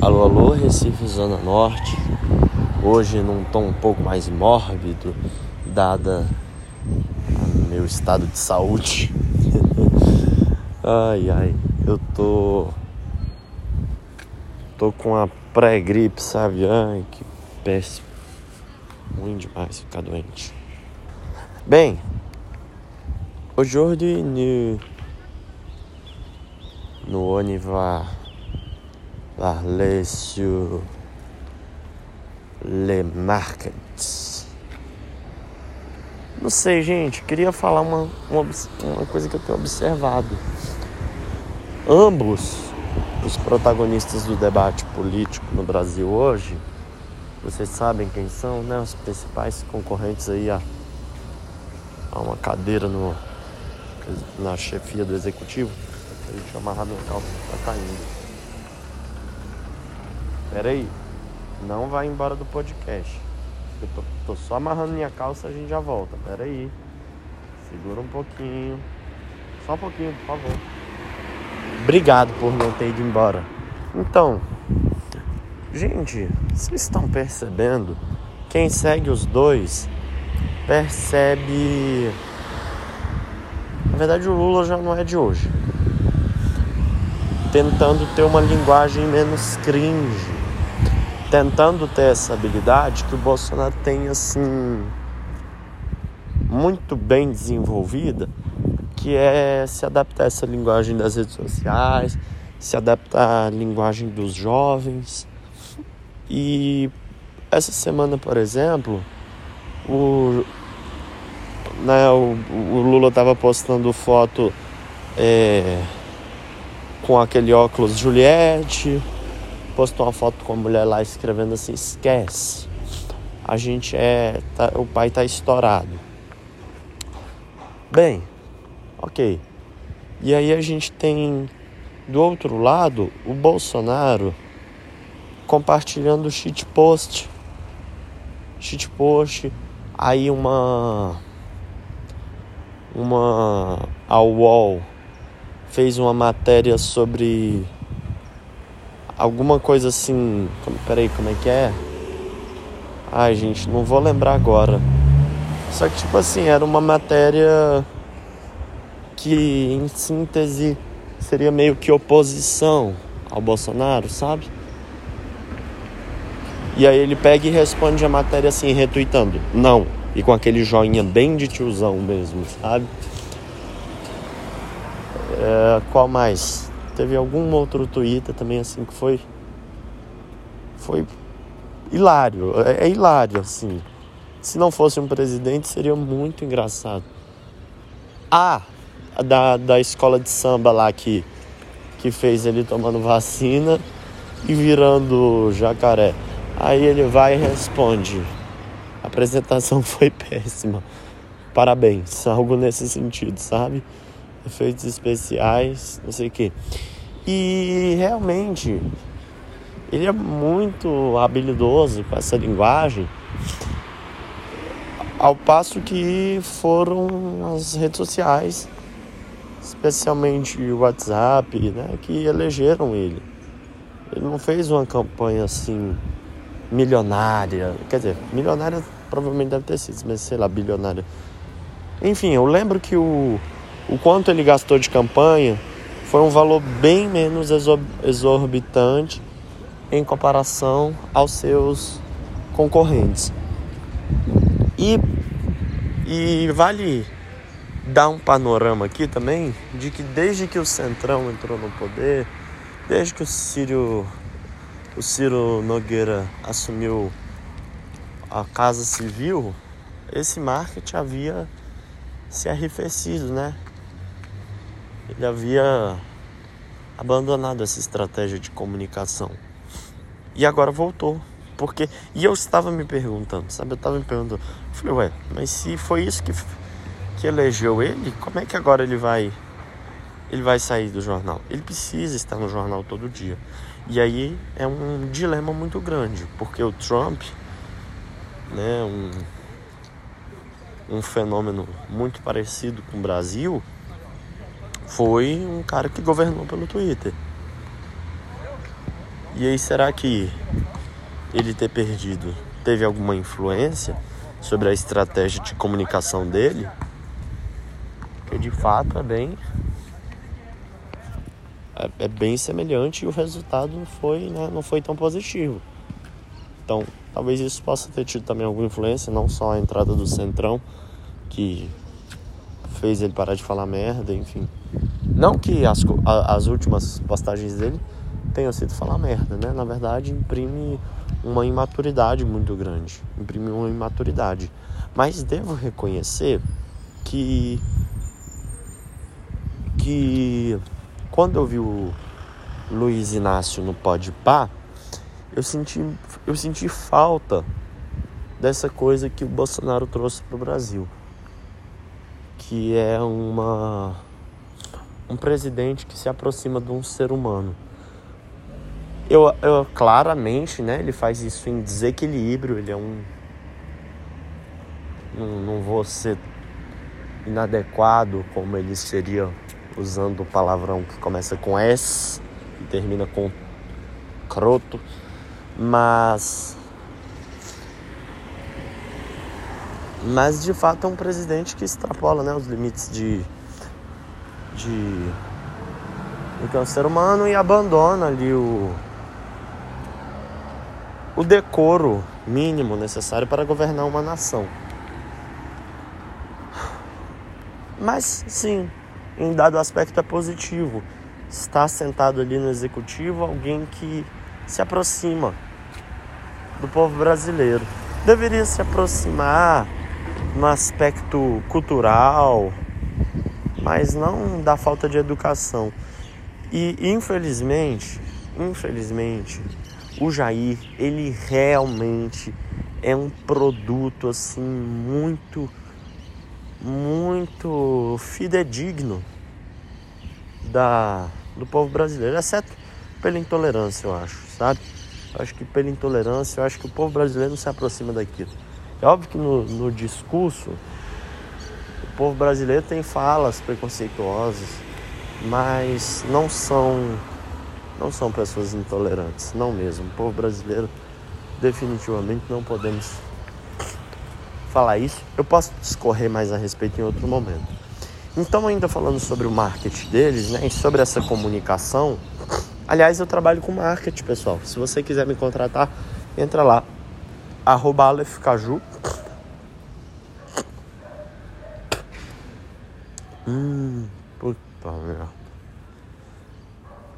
Alô, alô, Recife, Zona Norte. Hoje num tom um pouco mais mórbido, dada meu estado de saúde. ai, ai, eu tô. tô com a pré-gripe, sabe? Ai, que péssimo. Ruim demais ficar doente. Bem, aujourd'hui no, no on va parler sur les markets. Não sei, gente. Queria falar uma, uma, uma coisa que eu tenho observado. Ambos os protagonistas do debate político no Brasil hoje, vocês sabem quem são, né? Os principais concorrentes aí a, a uma cadeira no, na chefia do executivo. A gente amarrado no calço tá caindo. Pera aí, não vai embora do podcast. Eu tô, tô só amarrando minha calça, a gente já volta. Pera aí. Segura um pouquinho. Só um pouquinho, por favor. Obrigado por não ter ido embora. Então, gente, vocês estão percebendo? Quem segue os dois percebe. Na verdade, o Lula já não é de hoje. Tentando ter uma linguagem menos cringe tentando ter essa habilidade que o Bolsonaro tem assim muito bem desenvolvida, que é se adaptar a essa linguagem das redes sociais, se adaptar à linguagem dos jovens. E essa semana, por exemplo, o, né, o, o Lula estava postando foto é, com aquele óculos Juliette postou uma foto com a mulher lá escrevendo assim: esquece. A gente é. Tá, o pai tá estourado. Bem, ok. E aí a gente tem do outro lado o Bolsonaro compartilhando o shitpost. Shitpost. Aí uma. Uma. A UOL fez uma matéria sobre alguma coisa assim. Peraí, como é que é? Ai, gente, não vou lembrar agora. Só que, tipo assim, era uma matéria que, em síntese, seria meio que oposição ao Bolsonaro, sabe? E aí ele pega e responde a matéria assim, retuitando. Não. E com aquele joinha bem de tiozão mesmo, sabe? É, qual mais? Teve algum outro Twitter também assim que foi. Foi hilário. É, é hilário, assim. Se não fosse um presidente, seria muito engraçado. Ah, da, da escola de samba lá que, que fez ele tomando vacina e virando jacaré. Aí ele vai e responde: a apresentação foi péssima. Parabéns, algo nesse sentido, sabe? Efeitos especiais, não sei o que. E realmente ele é muito habilidoso com essa linguagem, ao passo que foram as redes sociais, especialmente o WhatsApp, né, que elegeram ele. Ele não fez uma campanha assim milionária, quer dizer, milionária provavelmente deve ter sido, mas sei lá, bilionária. Enfim, eu lembro que o o quanto ele gastou de campanha foi um valor bem menos exorbitante em comparação aos seus concorrentes. E, e vale dar um panorama aqui também de que desde que o Centrão entrou no poder, desde que o Ciro, o Ciro Nogueira assumiu a Casa Civil, esse marketing havia se arrefecido, né? Ele havia abandonado essa estratégia de comunicação. E agora voltou. Porque. E eu estava me perguntando, sabe? Eu estava me perguntando. Eu falei, ué, mas se foi isso que, que elegeu ele, como é que agora ele vai. Ele vai sair do jornal? Ele precisa estar no jornal todo dia. E aí é um dilema muito grande, porque o Trump, né, um, um fenômeno muito parecido com o Brasil, foi um cara que governou pelo Twitter. E aí, será que ele ter perdido teve alguma influência sobre a estratégia de comunicação dele? Porque de fato é bem é, é bem semelhante e o resultado foi, né, não foi tão positivo. Então, talvez isso possa ter tido também alguma influência, não só a entrada do Centrão, que fez ele parar de falar merda, enfim. Não que as, as últimas postagens dele tenham sido falar merda, né? Na verdade, imprime uma imaturidade muito grande. Imprime uma imaturidade. Mas devo reconhecer que. que quando eu vi o Luiz Inácio no Podpah, eu senti, eu senti falta dessa coisa que o Bolsonaro trouxe para o Brasil, que é uma um presidente que se aproxima de um ser humano. Eu, eu claramente, né, ele faz isso em desequilíbrio, ele é um não, não vou ser inadequado como ele seria usando o palavrão que começa com S e termina com croto, mas mas de fato é um presidente que extrapola né, os limites de de do que é um ser humano e abandona ali o o decoro mínimo necessário para governar uma nação. Mas sim, em dado aspecto é positivo. Está sentado ali no executivo alguém que se aproxima do povo brasileiro. Deveria se aproximar no aspecto cultural, mas não da falta de educação. E infelizmente, infelizmente, o Jair, ele realmente é um produto assim muito muito fidedigno da, do povo brasileiro, exceto pela intolerância, eu acho, sabe? Eu acho que pela intolerância, eu acho que o povo brasileiro não se aproxima daquilo. É óbvio que no, no discurso, povo brasileiro tem falas preconceituosas, mas não são não são pessoas intolerantes, não mesmo. O povo brasileiro definitivamente não podemos falar isso. Eu posso discorrer mais a respeito em outro momento. Então, ainda falando sobre o marketing deles, né, e sobre essa comunicação. Aliás, eu trabalho com marketing, pessoal. Se você quiser me contratar, entra lá, arroba. Hum, puta merda.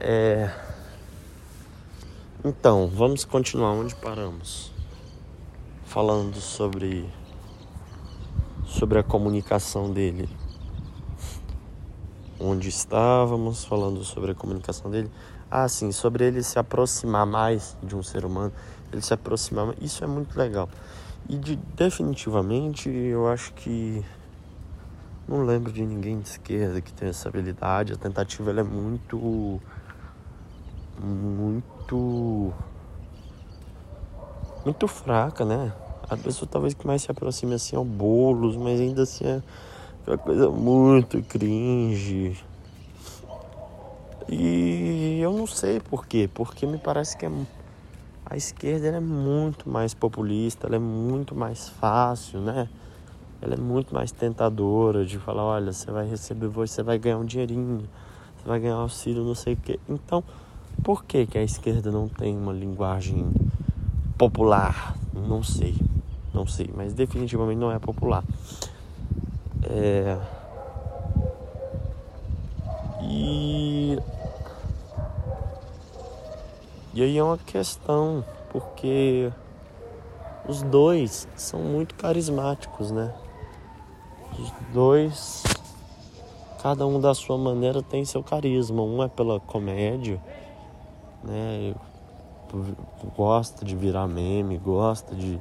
É... Então, vamos continuar onde paramos. Falando sobre sobre a comunicação dele. Onde estávamos, falando sobre a comunicação dele. Ah, sim, sobre ele se aproximar mais de um ser humano, ele se aproximar, isso é muito legal. E de, definitivamente eu acho que não lembro de ninguém de esquerda que tem essa habilidade. A tentativa é muito muito muito fraca, né? A pessoa talvez que mais se aproxime assim ao bolos, mas ainda assim é uma coisa muito cringe. E eu não sei por quê, porque me parece que é, a esquerda é muito mais populista, ela é muito mais fácil, né? Ela é muito mais tentadora de falar, olha, você vai receber, você vai ganhar um dinheirinho, você vai ganhar auxílio, não sei o quê. Então, por que, que a esquerda não tem uma linguagem popular? Não sei não sei, mas definitivamente não é popular. É... E... e aí é uma questão, porque os dois são muito carismáticos, né? Dois, cada um da sua maneira tem seu carisma. Um é pela comédia, né? Gosta de virar meme, gosta de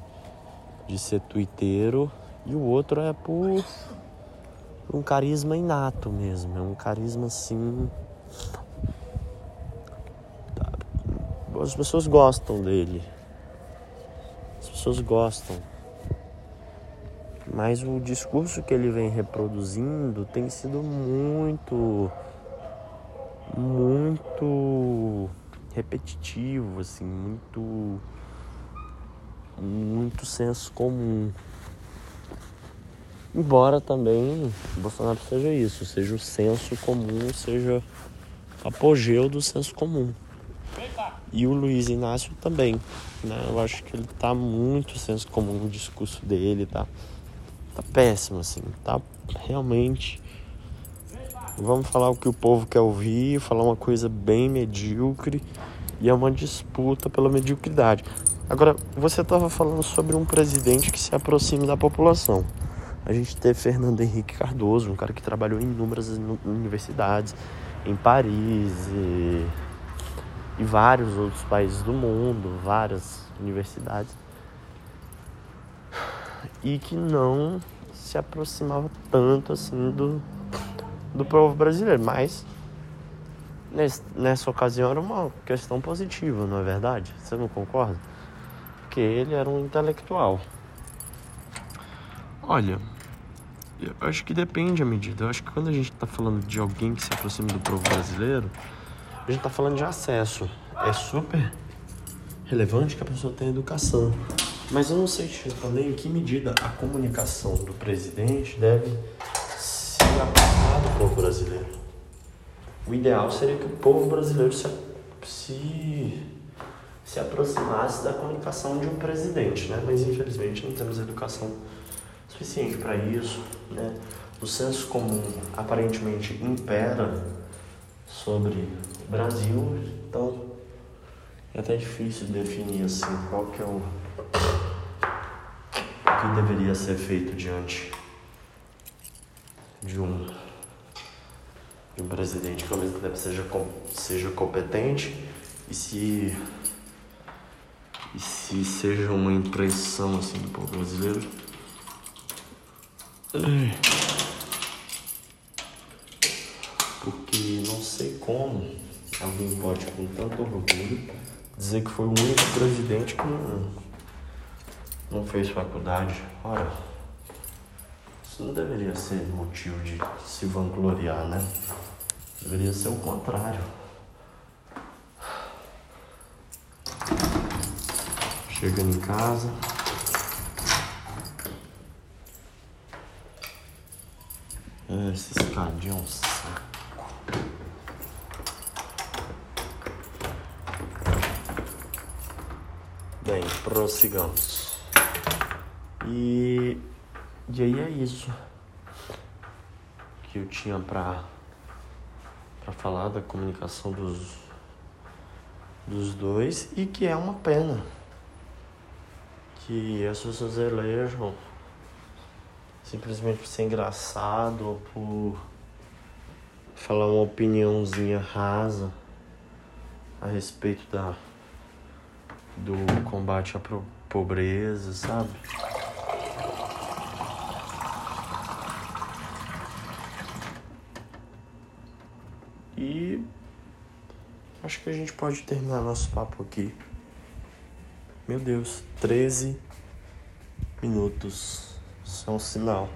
de ser twitteiro e o outro é por um carisma inato mesmo, é um carisma assim. As pessoas gostam dele. As pessoas gostam. Mas o discurso que ele vem reproduzindo tem sido muito muito repetitivo, assim, muito muito senso comum. Embora também Bolsonaro seja isso, seja o senso comum, seja apogeu do senso comum. E o Luiz Inácio também, né? Eu acho que ele tá muito senso comum no discurso dele, tá? Tá péssimo, assim, tá realmente. Vamos falar o que o povo quer ouvir, falar uma coisa bem medíocre e é uma disputa pela mediocridade. Agora, você estava falando sobre um presidente que se aproxime da população. A gente teve Fernando Henrique Cardoso, um cara que trabalhou em inúmeras universidades, em Paris e, e vários outros países do mundo, várias universidades, e que não se aproximava tanto assim do, do povo brasileiro, mas nessa ocasião era uma questão positiva, não é verdade? Você não concorda? Porque ele era um intelectual. Olha, eu acho que depende a medida. Eu acho que quando a gente está falando de alguém que se aproxima do povo brasileiro, a gente está falando de acesso. É super relevante que a pessoa tenha educação. Mas eu não sei te responder em que medida a comunicação do presidente deve se aproximar do povo brasileiro. O ideal seria que o povo brasileiro se, se, se aproximasse da comunicação de um presidente, né? Mas infelizmente não temos educação suficiente para isso, né? O senso comum aparentemente impera sobre o Brasil, então é até difícil definir assim qual que é o que deveria ser feito diante de um de um presidente que ao mesmo tempo seja, seja competente e se, e se seja uma impressão assim do povo brasileiro. Porque não sei como alguém pode com tanto orgulho dizer que foi o único presidente que não, não fez faculdade. Ora, isso não deveria ser motivo de se vangloriar, né? Deveria ser o contrário. Chegando em casa. Esse escadinho é um saco. Bem, prossigamos. E, e aí é isso que eu tinha pra para falar da comunicação dos, dos dois e que é uma pena que as pessoas elejam simplesmente por ser engraçado ou por falar uma opiniãozinha rasa a respeito da do combate à pobreza, sabe? E acho que a gente pode terminar nosso papo aqui. Meu Deus, 13 minutos. Isso é um sinal.